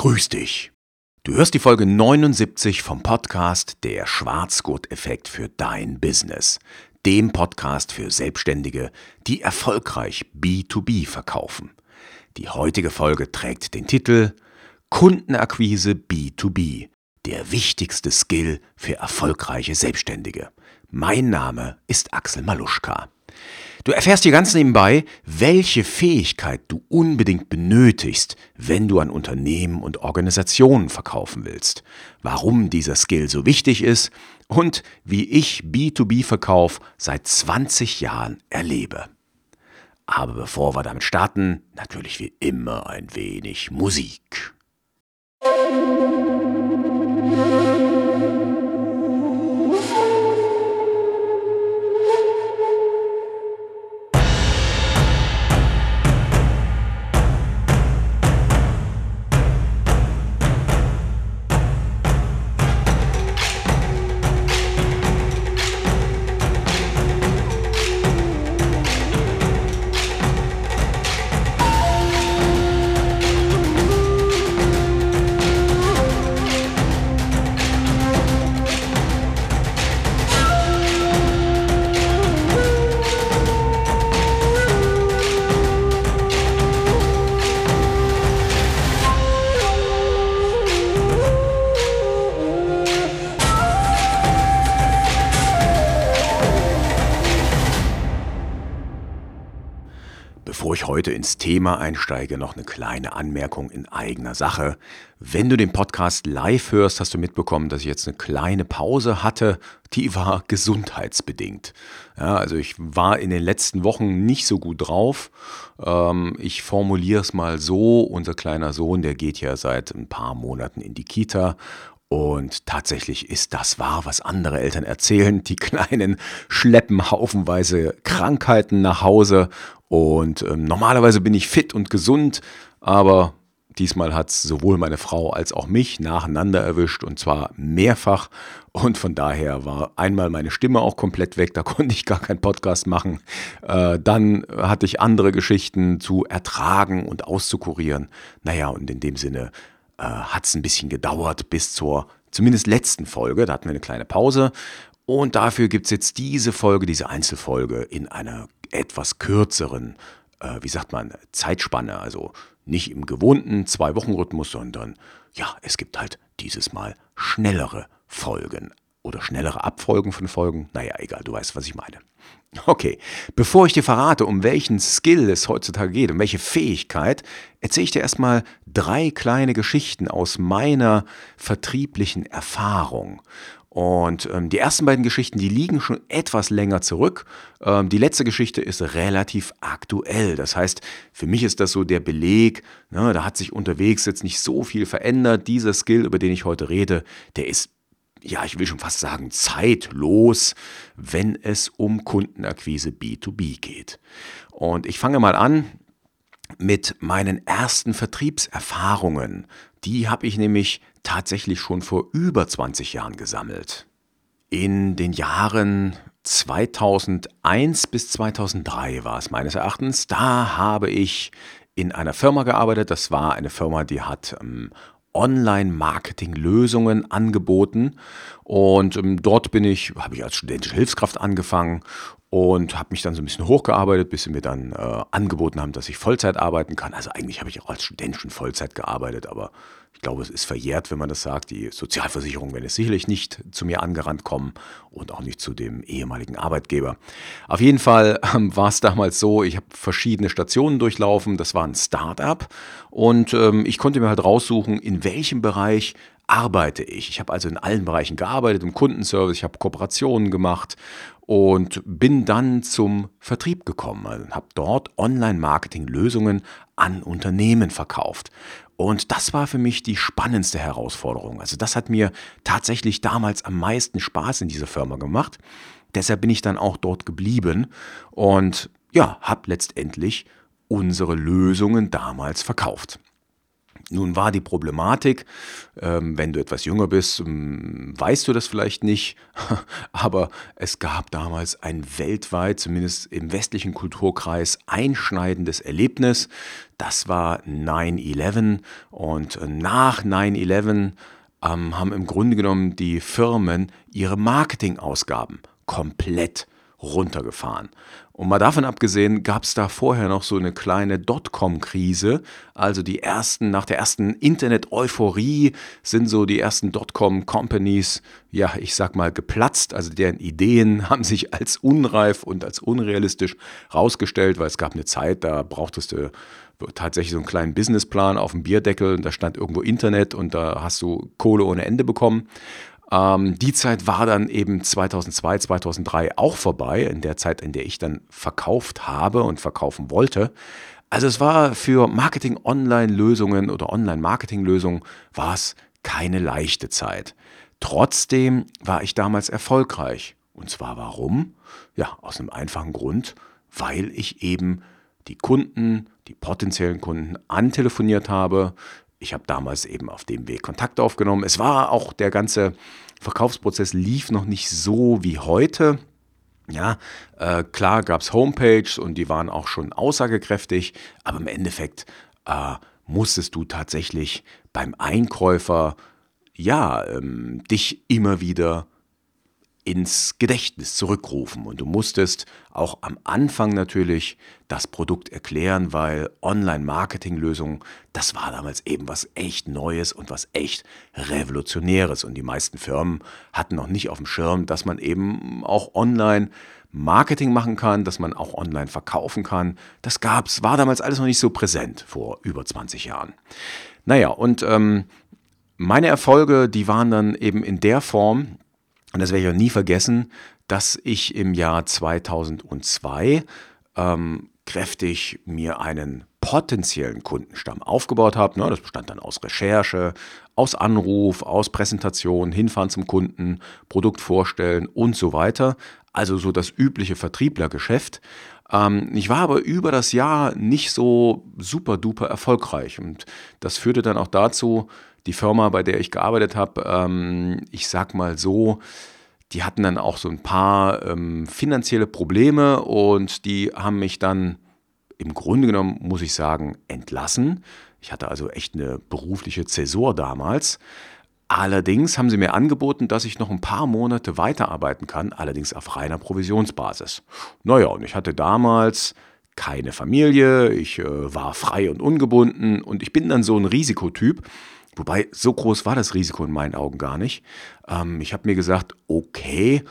Grüß dich. Du hörst die Folge 79 vom Podcast Der Schwarzgurt-Effekt für dein Business. Dem Podcast für Selbstständige, die erfolgreich B2B verkaufen. Die heutige Folge trägt den Titel Kundenakquise B2B. Der wichtigste Skill für erfolgreiche Selbstständige. Mein Name ist Axel Maluschka. Du erfährst hier ganz nebenbei, welche Fähigkeit du unbedingt benötigst, wenn du an Unternehmen und Organisationen verkaufen willst, warum dieser Skill so wichtig ist und wie ich B2B-Verkauf seit 20 Jahren erlebe. Aber bevor wir damit starten, natürlich wie immer ein wenig Musik. Bevor ich heute ins Thema einsteige, noch eine kleine Anmerkung in eigener Sache. Wenn du den Podcast live hörst, hast du mitbekommen, dass ich jetzt eine kleine Pause hatte. Die war gesundheitsbedingt. Ja, also ich war in den letzten Wochen nicht so gut drauf. Ähm, ich formuliere es mal so, unser kleiner Sohn, der geht ja seit ein paar Monaten in die Kita und tatsächlich ist das wahr, was andere Eltern erzählen. Die Kleinen schleppen haufenweise Krankheiten nach Hause und ähm, normalerweise bin ich fit und gesund, aber diesmal hat es sowohl meine Frau als auch mich nacheinander erwischt und zwar mehrfach. Und von daher war einmal meine Stimme auch komplett weg, da konnte ich gar keinen Podcast machen. Äh, dann hatte ich andere Geschichten zu ertragen und auszukurieren. Naja, und in dem Sinne äh, hat es ein bisschen gedauert bis zur zumindest letzten Folge. Da hatten wir eine kleine Pause. Und dafür gibt es jetzt diese Folge, diese Einzelfolge in einer etwas kürzeren, äh, wie sagt man, Zeitspanne. Also nicht im gewohnten Zwei-Wochen-Rhythmus, sondern ja, es gibt halt dieses Mal schnellere Folgen oder schnellere Abfolgen von Folgen. Naja, egal, du weißt, was ich meine. Okay, bevor ich dir verrate, um welchen Skill es heutzutage geht, um welche Fähigkeit, erzähle ich dir erstmal drei kleine Geschichten aus meiner vertrieblichen Erfahrung. Und ähm, die ersten beiden Geschichten, die liegen schon etwas länger zurück. Ähm, die letzte Geschichte ist relativ aktuell. Das heißt, für mich ist das so der Beleg, ne, da hat sich unterwegs jetzt nicht so viel verändert. Dieser Skill, über den ich heute rede, der ist, ja, ich will schon fast sagen, zeitlos, wenn es um Kundenakquise B2B geht. Und ich fange mal an mit meinen ersten Vertriebserfahrungen. Die habe ich nämlich tatsächlich schon vor über 20 Jahren gesammelt. In den Jahren 2001 bis 2003 war es meines Erachtens. Da habe ich in einer Firma gearbeitet. Das war eine Firma, die hat ähm, Online-Marketing-Lösungen angeboten. Und ähm, dort bin ich, habe ich als studentische Hilfskraft angefangen und habe mich dann so ein bisschen hochgearbeitet, bis sie mir dann äh, angeboten haben, dass ich Vollzeit arbeiten kann. Also eigentlich habe ich auch als Student schon Vollzeit gearbeitet, aber ich glaube, es ist verjährt, wenn man das sagt. Die Sozialversicherung werden es sicherlich nicht zu mir angerannt kommen und auch nicht zu dem ehemaligen Arbeitgeber. Auf jeden Fall ähm, war es damals so, ich habe verschiedene Stationen durchlaufen. Das war ein Start-up und ähm, ich konnte mir halt raussuchen, in welchem Bereich arbeite ich. Ich habe also in allen Bereichen gearbeitet, im Kundenservice, ich habe Kooperationen gemacht und bin dann zum Vertrieb gekommen und also habe dort Online-Marketing-Lösungen an Unternehmen verkauft. Und das war für mich die spannendste Herausforderung. Also das hat mir tatsächlich damals am meisten Spaß in dieser Firma gemacht. Deshalb bin ich dann auch dort geblieben und ja, habe letztendlich unsere Lösungen damals verkauft. Nun war die Problematik, ähm, wenn du etwas jünger bist, ähm, weißt du das vielleicht nicht, aber es gab damals ein weltweit, zumindest im westlichen Kulturkreis, einschneidendes Erlebnis. Das war 9-11 und nach 9-11 ähm, haben im Grunde genommen die Firmen ihre Marketingausgaben komplett runtergefahren. Und mal davon abgesehen, gab es da vorher noch so eine kleine Dotcom-Krise. Also die ersten, nach der ersten Internet-Euphorie sind so die ersten Dotcom-Companies, ja, ich sag mal, geplatzt. Also deren Ideen haben sich als unreif und als unrealistisch rausgestellt, weil es gab eine Zeit, da brauchtest du tatsächlich so einen kleinen Businessplan auf dem Bierdeckel und da stand irgendwo Internet und da hast du Kohle ohne Ende bekommen. Ähm, die Zeit war dann eben 2002, 2003 auch vorbei, in der Zeit, in der ich dann verkauft habe und verkaufen wollte. Also es war für Marketing-Online-Lösungen oder Online-Marketing-Lösungen war es keine leichte Zeit. Trotzdem war ich damals erfolgreich. Und zwar warum? Ja, aus einem einfachen Grund, weil ich eben die Kunden, die potenziellen Kunden antelefoniert habe, ich habe damals eben auf dem Weg Kontakt aufgenommen. Es war auch der ganze Verkaufsprozess lief noch nicht so wie heute. Ja, äh, klar gab es Homepages und die waren auch schon aussagekräftig, aber im Endeffekt äh, musstest du tatsächlich beim Einkäufer ja ähm, dich immer wieder ins Gedächtnis zurückrufen. Und du musstest auch am Anfang natürlich das Produkt erklären, weil Online-Marketing-Lösungen, das war damals eben was echt Neues und was echt Revolutionäres. Und die meisten Firmen hatten noch nicht auf dem Schirm, dass man eben auch online Marketing machen kann, dass man auch online verkaufen kann. Das gab's, war damals alles noch nicht so präsent vor über 20 Jahren. Naja, und ähm, meine Erfolge, die waren dann eben in der Form, und das werde ich auch nie vergessen, dass ich im Jahr 2002 ähm, kräftig mir einen potenziellen Kundenstamm aufgebaut habe. Ne, das bestand dann aus Recherche, aus Anruf, aus Präsentation, hinfahren zum Kunden, Produkt vorstellen und so weiter. Also so das übliche Vertrieblergeschäft. Ähm, ich war aber über das Jahr nicht so super duper erfolgreich und das führte dann auch dazu, die Firma, bei der ich gearbeitet habe, ähm, ich sag mal so, die hatten dann auch so ein paar ähm, finanzielle Probleme und die haben mich dann im Grunde genommen, muss ich sagen, entlassen. Ich hatte also echt eine berufliche Zäsur damals. Allerdings haben sie mir angeboten, dass ich noch ein paar Monate weiterarbeiten kann, allerdings auf reiner Provisionsbasis. Naja, und ich hatte damals keine Familie, ich äh, war frei und ungebunden und ich bin dann so ein Risikotyp. Wobei, so groß war das Risiko in meinen Augen gar nicht. Ähm, ich habe mir gesagt, okay,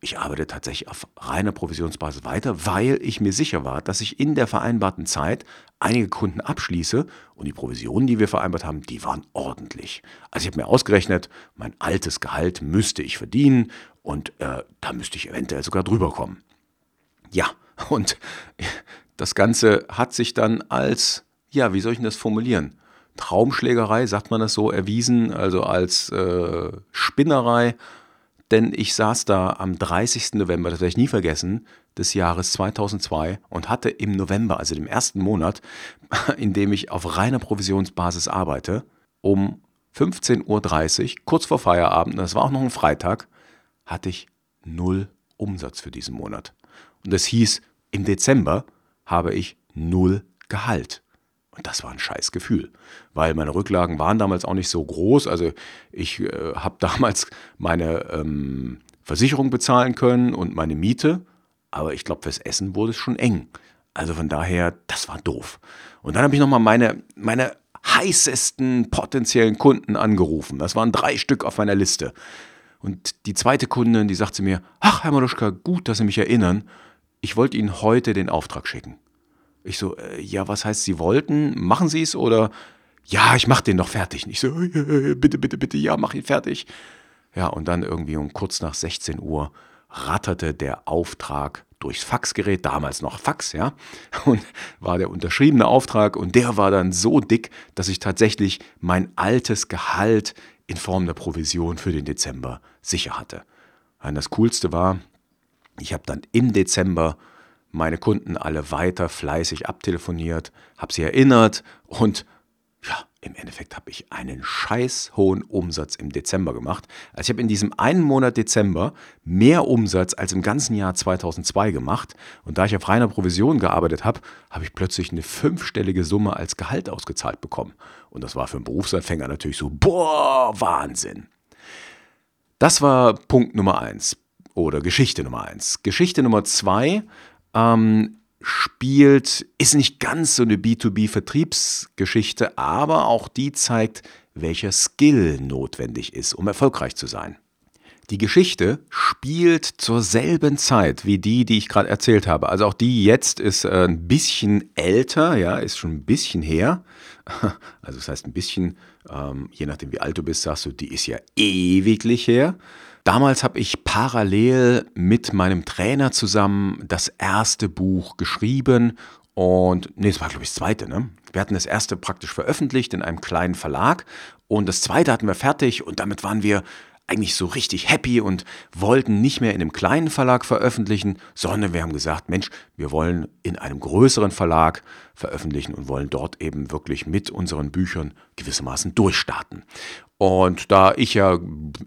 ich arbeite tatsächlich auf reiner Provisionsbasis weiter, weil ich mir sicher war, dass ich in der vereinbarten Zeit einige Kunden abschließe und die Provisionen, die wir vereinbart haben, die waren ordentlich. Also ich habe mir ausgerechnet, mein altes Gehalt müsste ich verdienen und äh, da müsste ich eventuell sogar drüber kommen. Ja, und das Ganze hat sich dann als, ja, wie soll ich denn das formulieren? Traumschlägerei, sagt man das so, erwiesen, also als äh, Spinnerei. Denn ich saß da am 30. November, das werde ich nie vergessen, des Jahres 2002 und hatte im November, also dem ersten Monat, in dem ich auf reiner Provisionsbasis arbeite, um 15.30 Uhr, kurz vor Feierabend, das war auch noch ein Freitag, hatte ich null Umsatz für diesen Monat. Und das hieß, im Dezember habe ich null Gehalt. Und das war ein scheiß Gefühl, weil meine Rücklagen waren damals auch nicht so groß. Also ich äh, habe damals meine ähm, Versicherung bezahlen können und meine Miete, aber ich glaube, fürs Essen wurde es schon eng. Also von daher, das war doof. Und dann habe ich nochmal meine, meine heißesten potenziellen Kunden angerufen. Das waren drei Stück auf meiner Liste. Und die zweite Kundin, die sagte mir, ach, Herr Maluschka, gut, dass Sie mich erinnern. Ich wollte Ihnen heute den Auftrag schicken. Ich so, äh, ja, was heißt, Sie wollten? Machen Sie es oder? Ja, ich mach den noch fertig. Und ich so, bitte, bitte, bitte, ja, mach ihn fertig. Ja, und dann irgendwie um kurz nach 16 Uhr ratterte der Auftrag durchs Faxgerät, damals noch Fax, ja, und war der unterschriebene Auftrag und der war dann so dick, dass ich tatsächlich mein altes Gehalt in Form der Provision für den Dezember sicher hatte. Und das Coolste war, ich habe dann im Dezember meine Kunden alle weiter fleißig abtelefoniert, habe sie erinnert und ja, im Endeffekt habe ich einen scheiß hohen Umsatz im Dezember gemacht. Also ich habe in diesem einen Monat Dezember mehr Umsatz als im ganzen Jahr 2002 gemacht. Und da ich auf reiner Provision gearbeitet habe, habe ich plötzlich eine fünfstellige Summe als Gehalt ausgezahlt bekommen. Und das war für einen Berufsanfänger natürlich so, boah, Wahnsinn. Das war Punkt Nummer eins oder Geschichte Nummer eins. Geschichte Nummer zwei, ähm, spielt, ist nicht ganz so eine B2B-Vertriebsgeschichte, aber auch die zeigt, welcher Skill notwendig ist, um erfolgreich zu sein. Die Geschichte spielt zur selben Zeit wie die, die ich gerade erzählt habe. Also auch die jetzt ist äh, ein bisschen älter, ja, ist schon ein bisschen her. Also das heißt ein bisschen, ähm, je nachdem wie alt du bist, sagst du, die ist ja ewiglich her. Damals habe ich parallel mit meinem Trainer zusammen das erste Buch geschrieben und, nee, es war glaube ich das zweite, ne? Wir hatten das erste praktisch veröffentlicht in einem kleinen Verlag und das zweite hatten wir fertig und damit waren wir eigentlich so richtig happy und wollten nicht mehr in einem kleinen Verlag veröffentlichen, sondern wir haben gesagt, Mensch, wir wollen in einem größeren Verlag veröffentlichen und wollen dort eben wirklich mit unseren Büchern gewissermaßen durchstarten. Und da ich ja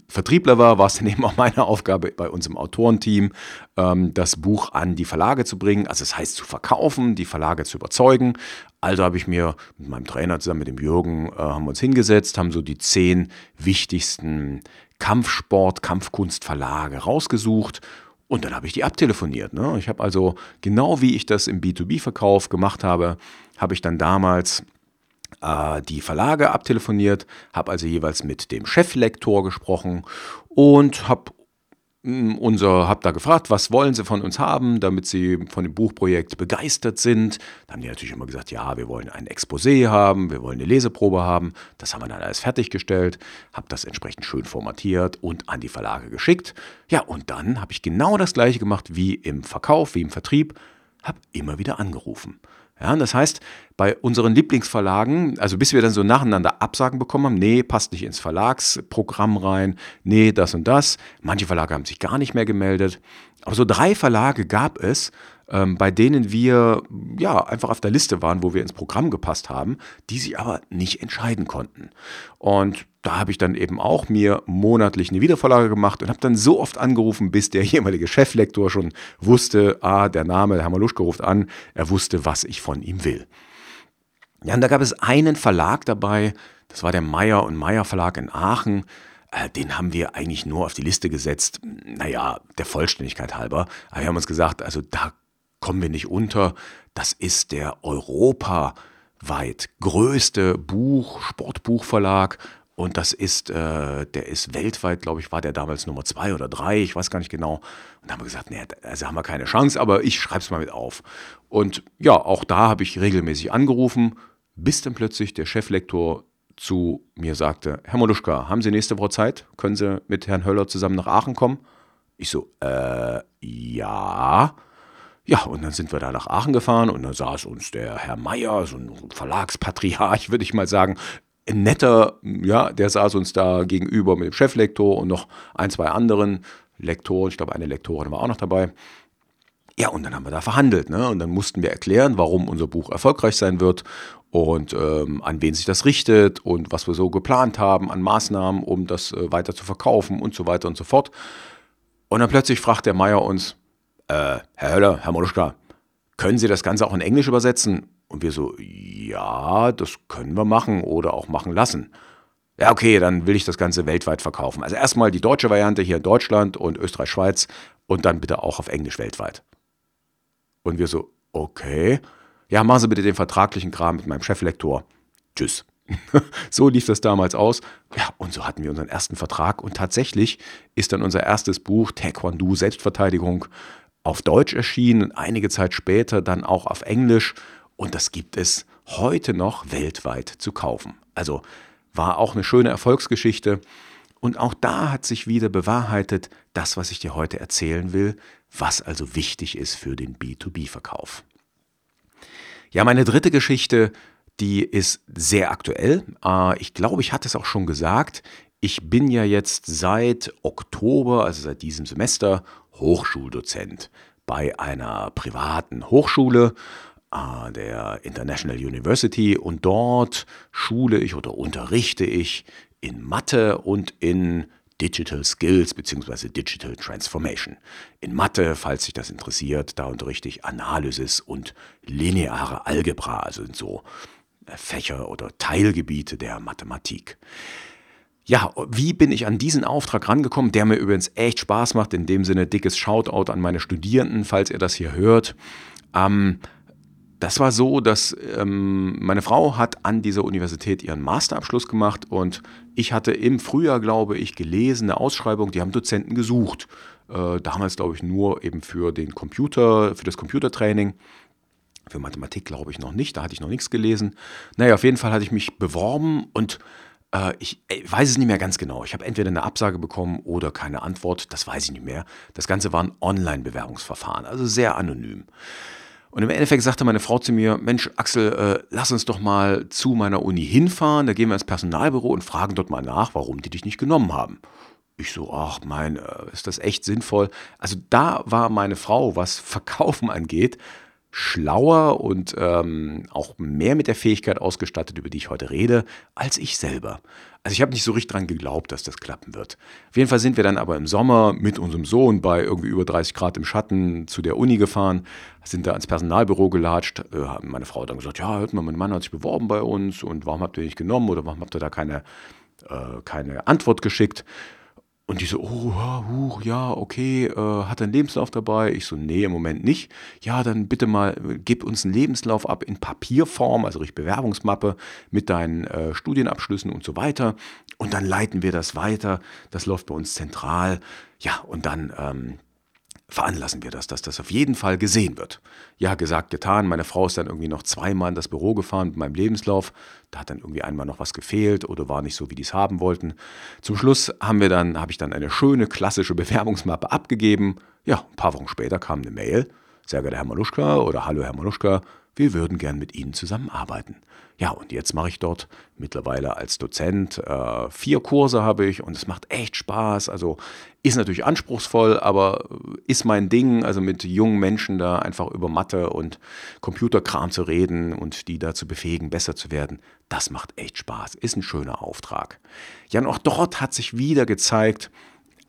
Vertriebler war, war es dann eben auch meine Aufgabe bei unserem Autorenteam, ähm, das Buch an die Verlage zu bringen. Also das heißt zu verkaufen, die Verlage zu überzeugen. Also habe ich mir mit meinem Trainer zusammen mit dem Jürgen äh, haben wir uns hingesetzt, haben so die zehn wichtigsten Kampfsport, Kampfkunstverlage rausgesucht und dann habe ich die abtelefoniert. Ne? Ich habe also genau wie ich das im B2B-Verkauf gemacht habe, habe ich dann damals äh, die Verlage abtelefoniert, habe also jeweils mit dem Cheflektor gesprochen und habe unser, hab da gefragt, was wollen Sie von uns haben, damit Sie von dem Buchprojekt begeistert sind. Da haben die natürlich immer gesagt, ja, wir wollen ein Exposé haben, wir wollen eine Leseprobe haben. Das haben wir dann alles fertiggestellt, habe das entsprechend schön formatiert und an die Verlage geschickt. Ja, und dann habe ich genau das gleiche gemacht wie im Verkauf, wie im Vertrieb, habe immer wieder angerufen. Ja, das heißt, bei unseren Lieblingsverlagen, also bis wir dann so nacheinander Absagen bekommen haben, nee, passt nicht ins Verlagsprogramm rein, nee, das und das. Manche Verlage haben sich gar nicht mehr gemeldet. Aber so drei Verlage gab es, ähm, bei denen wir ja einfach auf der Liste waren, wo wir ins Programm gepasst haben, die sich aber nicht entscheiden konnten. Und da habe ich dann eben auch mir monatlich eine Wiedervorlage gemacht und habe dann so oft angerufen, bis der jeweilige Cheflektor schon wusste, ah, der Name, der Hamaluschka ruft an, er wusste, was ich von ihm will. Ja, und da gab es einen Verlag dabei, das war der Meyer und Meyer Verlag in Aachen. Äh, den haben wir eigentlich nur auf die Liste gesetzt, naja, der Vollständigkeit halber. Aber wir haben uns gesagt, also da kommen wir nicht unter. Das ist der europaweit größte Buch, Sportbuchverlag. Und das ist, äh, der ist weltweit, glaube ich, war der damals Nummer zwei oder drei, ich weiß gar nicht genau. Und da haben wir gesagt, nee, also haben wir keine Chance, aber ich schreibe es mal mit auf. Und ja, auch da habe ich regelmäßig angerufen, bis dann plötzlich der Cheflektor zu mir sagte, Herr Moluschka, haben Sie nächste Woche Zeit? Können Sie mit Herrn Höller zusammen nach Aachen kommen? Ich so, äh, ja. Ja, und dann sind wir da nach Aachen gefahren und dann saß uns der Herr Meier, so ein Verlagspatriarch, würde ich mal sagen, netter, ja, der saß uns da gegenüber mit dem Cheflektor und noch ein, zwei anderen Lektoren, ich glaube eine Lektorin war auch noch dabei. Ja, und dann haben wir da verhandelt, ne? Und dann mussten wir erklären, warum unser Buch erfolgreich sein wird und ähm, an wen sich das richtet und was wir so geplant haben an Maßnahmen, um das äh, weiter zu verkaufen und so weiter und so fort. Und dann plötzlich fragt der Meier uns, äh, Herr Höller, Herr Moluschka, können Sie das Ganze auch in Englisch übersetzen? Und wir so, ja, das können wir machen oder auch machen lassen. Ja, okay, dann will ich das Ganze weltweit verkaufen. Also erstmal die deutsche Variante hier in Deutschland und Österreich, Schweiz und dann bitte auch auf Englisch weltweit. Und wir so, okay. Ja, machen Sie bitte den vertraglichen Kram mit meinem Cheflektor. Tschüss. so lief das damals aus. Ja, und so hatten wir unseren ersten Vertrag. Und tatsächlich ist dann unser erstes Buch, Taekwondo Selbstverteidigung, auf Deutsch erschienen und einige Zeit später dann auch auf Englisch. Und das gibt es heute noch weltweit zu kaufen. Also war auch eine schöne Erfolgsgeschichte. Und auch da hat sich wieder bewahrheitet, das, was ich dir heute erzählen will, was also wichtig ist für den B2B-Verkauf. Ja, meine dritte Geschichte, die ist sehr aktuell. Äh, ich glaube, ich hatte es auch schon gesagt. Ich bin ja jetzt seit Oktober, also seit diesem Semester, Hochschuldozent bei einer privaten Hochschule. An der International University und dort schule ich oder unterrichte ich in Mathe und in Digital Skills bzw. Digital Transformation. In Mathe, falls sich das interessiert, da unterrichte ich Analysis und lineare Algebra, also in so äh, Fächer oder Teilgebiete der Mathematik. Ja, wie bin ich an diesen Auftrag rangekommen, der mir übrigens echt Spaß macht, in dem Sinne dickes Shoutout an meine Studierenden, falls ihr das hier hört. Ähm, das war so, dass ähm, meine Frau hat an dieser Universität ihren Masterabschluss gemacht und ich hatte im Frühjahr, glaube ich, gelesen, eine Ausschreibung, die haben Dozenten gesucht. Äh, damals, glaube ich, nur eben für den Computer, für das Computertraining. Für Mathematik glaube ich noch nicht, da hatte ich noch nichts gelesen. Naja, auf jeden Fall hatte ich mich beworben und äh, ich, ich weiß es nicht mehr ganz genau. Ich habe entweder eine Absage bekommen oder keine Antwort, das weiß ich nicht mehr. Das Ganze war ein Online-Bewerbungsverfahren, also sehr anonym. Und im Endeffekt sagte meine Frau zu mir, Mensch, Axel, äh, lass uns doch mal zu meiner Uni hinfahren, da gehen wir ins Personalbüro und fragen dort mal nach, warum die dich nicht genommen haben. Ich so, ach mein, äh, ist das echt sinnvoll? Also da war meine Frau, was Verkaufen angeht, schlauer und ähm, auch mehr mit der Fähigkeit ausgestattet, über die ich heute rede, als ich selber. Also ich habe nicht so richtig dran geglaubt, dass das klappen wird. Auf jeden Fall sind wir dann aber im Sommer mit unserem Sohn bei irgendwie über 30 Grad im Schatten zu der Uni gefahren, sind da ans Personalbüro gelatscht. Äh, meine Frau dann gesagt, ja, hört mal, mein Mann hat sich beworben bei uns und warum habt ihr nicht genommen oder warum habt ihr da keine, äh, keine Antwort geschickt? Und die so, oh, huch, ja, okay, äh, hat er einen Lebenslauf dabei? Ich so, nee, im Moment nicht. Ja, dann bitte mal, gib uns einen Lebenslauf ab in Papierform, also richtig Bewerbungsmappe mit deinen äh, Studienabschlüssen und so weiter. Und dann leiten wir das weiter. Das läuft bei uns zentral. Ja, und dann ähm, veranlassen wir das, dass das auf jeden Fall gesehen wird. Ja, gesagt, getan. Meine Frau ist dann irgendwie noch zweimal in das Büro gefahren mit meinem Lebenslauf. Da hat dann irgendwie einmal noch was gefehlt oder war nicht so, wie die es haben wollten. Zum Schluss haben wir dann, habe ich dann eine schöne klassische Bewerbungsmappe abgegeben. Ja, ein paar Wochen später kam eine Mail. Sehr geehrter Herr Maluschka oder Hallo Herr Maluschka, wir würden gern mit Ihnen zusammenarbeiten. Ja, und jetzt mache ich dort mittlerweile als Dozent äh, vier Kurse habe ich und es macht echt Spaß. Also ist natürlich anspruchsvoll, aber ist mein Ding, also mit jungen Menschen da einfach über Mathe und Computerkram zu reden und die dazu befähigen, besser zu werden. Das macht echt Spaß, ist ein schöner Auftrag. Ja, und auch dort hat sich wieder gezeigt,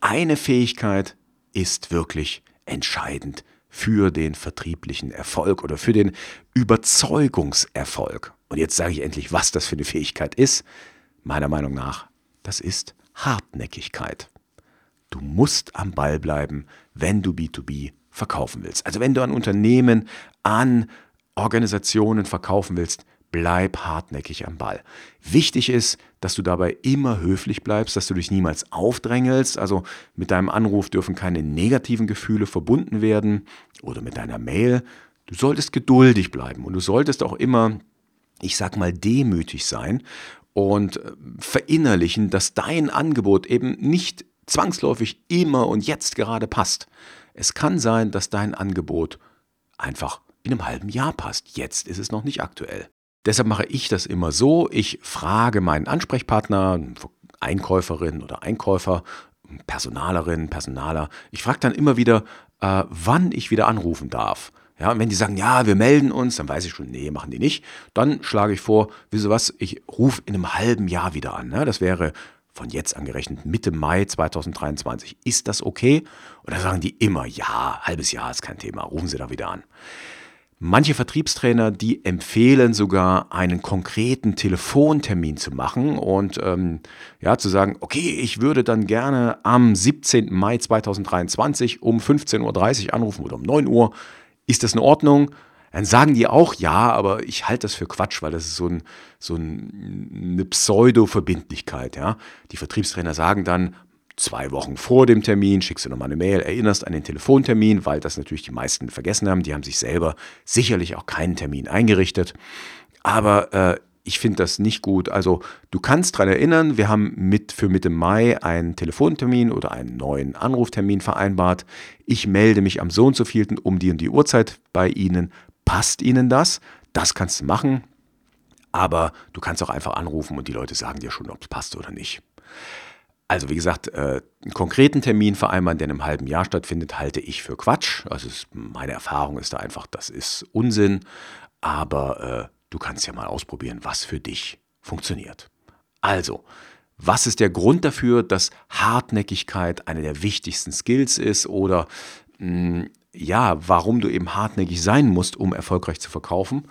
eine Fähigkeit ist wirklich entscheidend für den vertrieblichen Erfolg oder für den Überzeugungserfolg. Und jetzt sage ich endlich, was das für eine Fähigkeit ist. Meiner Meinung nach, das ist Hartnäckigkeit. Du musst am Ball bleiben, wenn du B2B verkaufen willst. Also wenn du an Unternehmen, an Organisationen verkaufen willst, bleib hartnäckig am Ball. Wichtig ist, dass du dabei immer höflich bleibst, dass du dich niemals aufdrängelst. Also mit deinem Anruf dürfen keine negativen Gefühle verbunden werden oder mit deiner Mail. Du solltest geduldig bleiben und du solltest auch immer, ich sag mal, demütig sein und äh, verinnerlichen, dass dein Angebot eben nicht zwangsläufig immer und jetzt gerade passt. Es kann sein, dass dein Angebot einfach in einem halben Jahr passt. Jetzt ist es noch nicht aktuell. Deshalb mache ich das immer so, ich frage meinen Ansprechpartner, Einkäuferin oder Einkäufer, Personalerin, Personaler, ich frage dann immer wieder, äh, wann ich wieder anrufen darf. Ja, und wenn die sagen, ja, wir melden uns, dann weiß ich schon, nee, machen die nicht. Dann schlage ich vor, ihr was, ich rufe in einem halben Jahr wieder an. Ne? Das wäre von jetzt angerechnet Mitte Mai 2023. Ist das okay? Oder sagen die immer, ja, halbes Jahr ist kein Thema, rufen Sie da wieder an. Manche Vertriebstrainer, die empfehlen sogar einen konkreten Telefontermin zu machen und ähm, ja, zu sagen, okay, ich würde dann gerne am 17. Mai 2023 um 15.30 Uhr anrufen oder um 9 Uhr. Ist das in Ordnung? Dann sagen die auch ja, aber ich halte das für Quatsch, weil das ist so, ein, so ein, eine Pseudo-Verbindlichkeit. Ja? Die Vertriebstrainer sagen dann, zwei Wochen vor dem Termin, schickst du nochmal eine Mail, erinnerst an den Telefontermin, weil das natürlich die meisten vergessen haben. Die haben sich selber sicherlich auch keinen Termin eingerichtet. Aber äh, ich finde das nicht gut. Also du kannst daran erinnern, wir haben mit, für Mitte Mai einen Telefontermin oder einen neuen Anruftermin vereinbart. Ich melde mich am so und so vielten um die und die Uhrzeit bei Ihnen. Passt Ihnen das? Das kannst du machen. Aber du kannst auch einfach anrufen und die Leute sagen dir schon, ob es passt oder nicht. Also wie gesagt, äh, einen konkreten Termin vereinbaren, der in einem halben Jahr stattfindet, halte ich für Quatsch. Also meine Erfahrung ist da einfach, das ist Unsinn. aber äh, du kannst ja mal ausprobieren, was für dich funktioniert. Also, was ist der Grund dafür, dass Hartnäckigkeit eine der wichtigsten Skills ist oder mh, hm, ja, warum du eben hartnäckig sein musst, um erfolgreich zu verkaufen?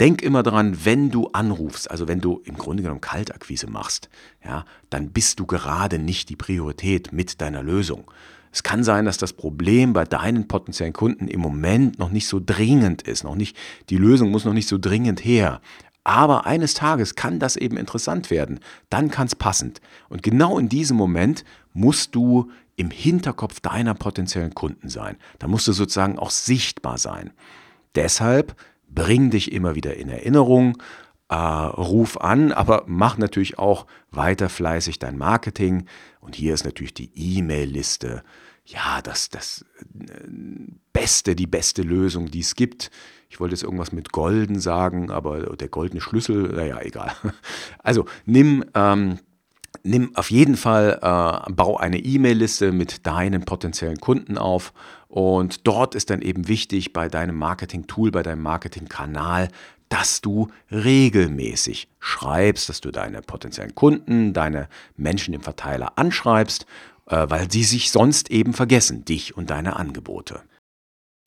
Denk immer daran, wenn du anrufst, also wenn du im Grunde genommen Kaltakquise machst, ja, dann bist du gerade nicht die Priorität mit deiner Lösung. Es kann sein, dass das Problem bei deinen potenziellen Kunden im Moment noch nicht so dringend ist, noch nicht, die Lösung muss noch nicht so dringend her. Aber eines Tages kann das eben interessant werden. Dann kann es passend. Und genau in diesem Moment musst du im Hinterkopf deiner potenziellen Kunden sein. Da musst du sozusagen auch sichtbar sein. Deshalb bring dich immer wieder in Erinnerung, äh, ruf an, aber mach natürlich auch weiter fleißig dein Marketing. Und hier ist natürlich die E-Mail-Liste, ja, das, das äh, Beste, die beste Lösung, die es gibt. Ich wollte jetzt irgendwas mit Golden sagen, aber der goldene Schlüssel, naja, egal. Also nimm, ähm, nimm auf jeden Fall, äh, bau eine E-Mail-Liste mit deinen potenziellen Kunden auf und dort ist dann eben wichtig bei deinem Marketing-Tool, bei deinem Marketing-Kanal, dass du regelmäßig schreibst, dass du deine potenziellen Kunden, deine Menschen im Verteiler anschreibst, äh, weil sie sich sonst eben vergessen, dich und deine Angebote.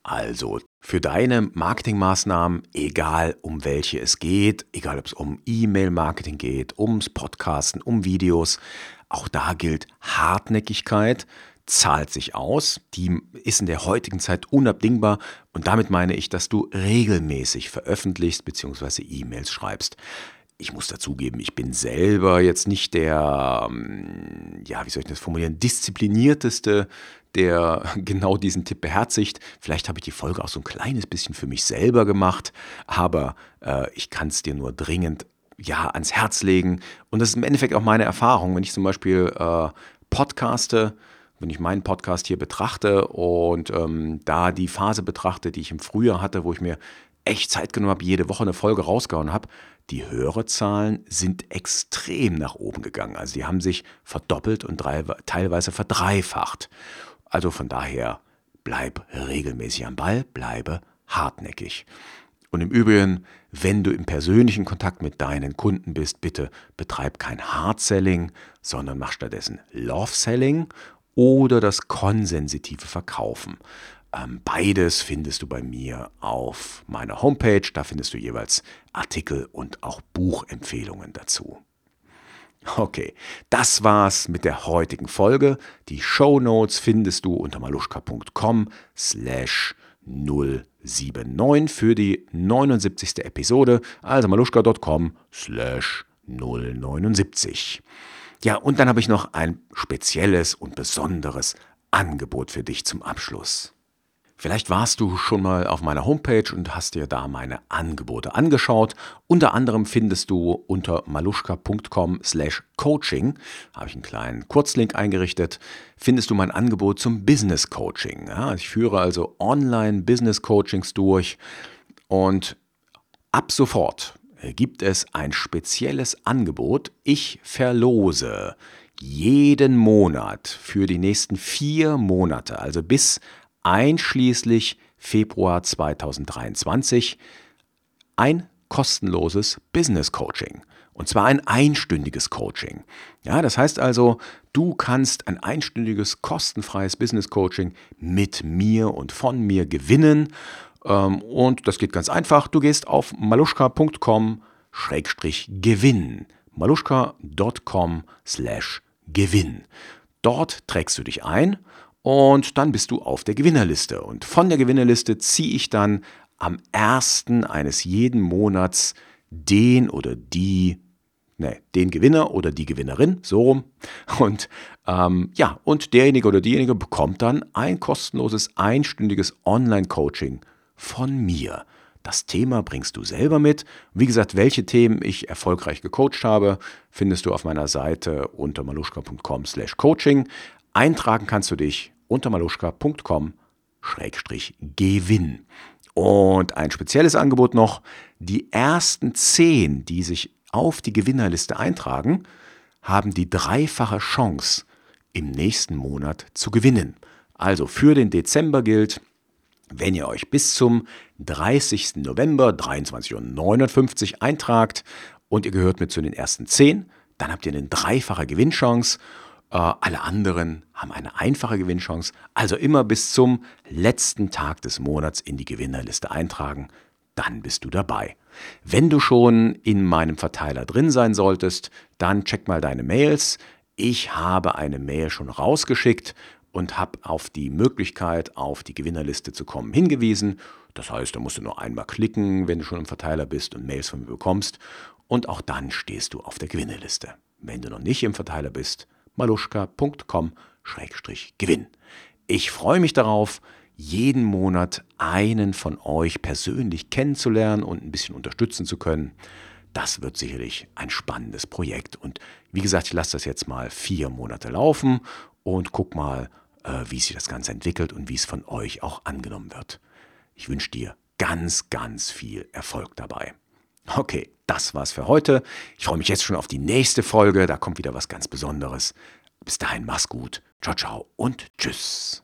Also für deine Marketingmaßnahmen, egal um welche es geht, egal ob es um E-Mail-Marketing geht, ums Podcasten, um Videos, auch da gilt Hartnäckigkeit zahlt sich aus, die ist in der heutigen Zeit unabdingbar und damit meine ich, dass du regelmäßig veröffentlichst bzw. E-Mails schreibst. Ich muss dazugeben, ich bin selber jetzt nicht der, ähm, ja, wie soll ich das formulieren, disziplinierteste, der genau diesen Tipp beherzigt. Vielleicht habe ich die Folge auch so ein kleines bisschen für mich selber gemacht, aber äh, ich kann es dir nur dringend ja, ans Herz legen. Und das ist im Endeffekt auch meine Erfahrung, wenn ich zum Beispiel äh, podcaste, wenn ich meinen Podcast hier betrachte und ähm, da die Phase betrachte, die ich im Frühjahr hatte, wo ich mir echt Zeit genommen habe, jede Woche eine Folge rausgehauen habe, die Hörerzahlen sind extrem nach oben gegangen. Also die haben sich verdoppelt und drei, teilweise verdreifacht. Also von daher, bleib regelmäßig am Ball, bleibe hartnäckig. Und im Übrigen, wenn du im persönlichen Kontakt mit deinen Kunden bist, bitte betreib kein Hard Selling, sondern mach stattdessen Love Selling oder das konsensitive Verkaufen. Ähm, beides findest du bei mir auf meiner Homepage. Da findest du jeweils Artikel und auch Buchempfehlungen dazu. Okay, das war's mit der heutigen Folge. Die Show Notes findest du unter maluschka.com slash 079 für die 79. Episode, also maluschka.com slash 079. Ja, und dann habe ich noch ein spezielles und besonderes Angebot für dich zum Abschluss. Vielleicht warst du schon mal auf meiner Homepage und hast dir da meine Angebote angeschaut. Unter anderem findest du unter maluschka.com slash coaching, habe ich einen kleinen Kurzlink eingerichtet, findest du mein Angebot zum Business Coaching. Ja, ich führe also Online Business Coachings durch und ab sofort gibt es ein spezielles Angebot. Ich verlose jeden Monat für die nächsten vier Monate, also bis einschließlich Februar 2023, ein kostenloses Business Coaching. Und zwar ein einstündiges Coaching. Ja, das heißt also, du kannst ein einstündiges kostenfreies Business Coaching mit mir und von mir gewinnen ähm, und das geht ganz einfach. Du gehst auf maluschka.com-gewinn. maluschka.com/gewinn. Dort trägst du dich ein und dann bist du auf der Gewinnerliste. Und von der Gewinnerliste ziehe ich dann am ersten eines jeden Monats den oder die, ne, den Gewinner oder die Gewinnerin, so rum. Und ähm, ja, und derjenige oder diejenige bekommt dann ein kostenloses einstündiges Online-Coaching von mir. Das Thema bringst du selber mit. Wie gesagt, welche Themen ich erfolgreich gecoacht habe, findest du auf meiner Seite unter maluschka.com/coaching. Eintragen kannst du dich unter maluschka.com/gewinn. Und ein spezielles Angebot noch: Die ersten zehn, die sich auf die Gewinnerliste eintragen, haben die dreifache Chance, im nächsten Monat zu gewinnen. Also für den Dezember gilt, Wenn ihr euch bis zum 30. November 23.59 Uhr eintragt und ihr gehört mit zu den ersten 10, dann habt ihr eine dreifache Gewinnchance. Äh, alle anderen haben eine einfache Gewinnchance. Also immer bis zum letzten Tag des Monats in die Gewinnerliste eintragen. Dann bist du dabei. Wenn du schon in meinem Verteiler drin sein solltest, dann check mal deine Mails. Ich habe eine Mail schon rausgeschickt und habe auf die Möglichkeit, auf die Gewinnerliste zu kommen, hingewiesen. Das heißt, da musst du nur einmal klicken, wenn du schon im Verteiler bist und Mails von mir bekommst. Und auch dann stehst du auf der Gewinnerliste. Wenn du noch nicht im Verteiler bist, maluschka.com-gewinn. Ich freue mich darauf, jeden Monat einen von euch persönlich kennenzulernen und ein bisschen unterstützen zu können. Das wird sicherlich ein spannendes Projekt. Und wie gesagt, ich lasse das jetzt mal vier Monate laufen und guck mal, äh, wie sich das Ganze entwickelt und wie es von euch auch angenommen wird. Ich wünsche dir ganz, ganz viel Erfolg dabei. Okay, das war's für heute. Ich freue mich jetzt schon auf die nächste Folge. Da kommt wieder was ganz Besonderes. Bis dahin, mach's gut. Ciao, ciao und tschüss.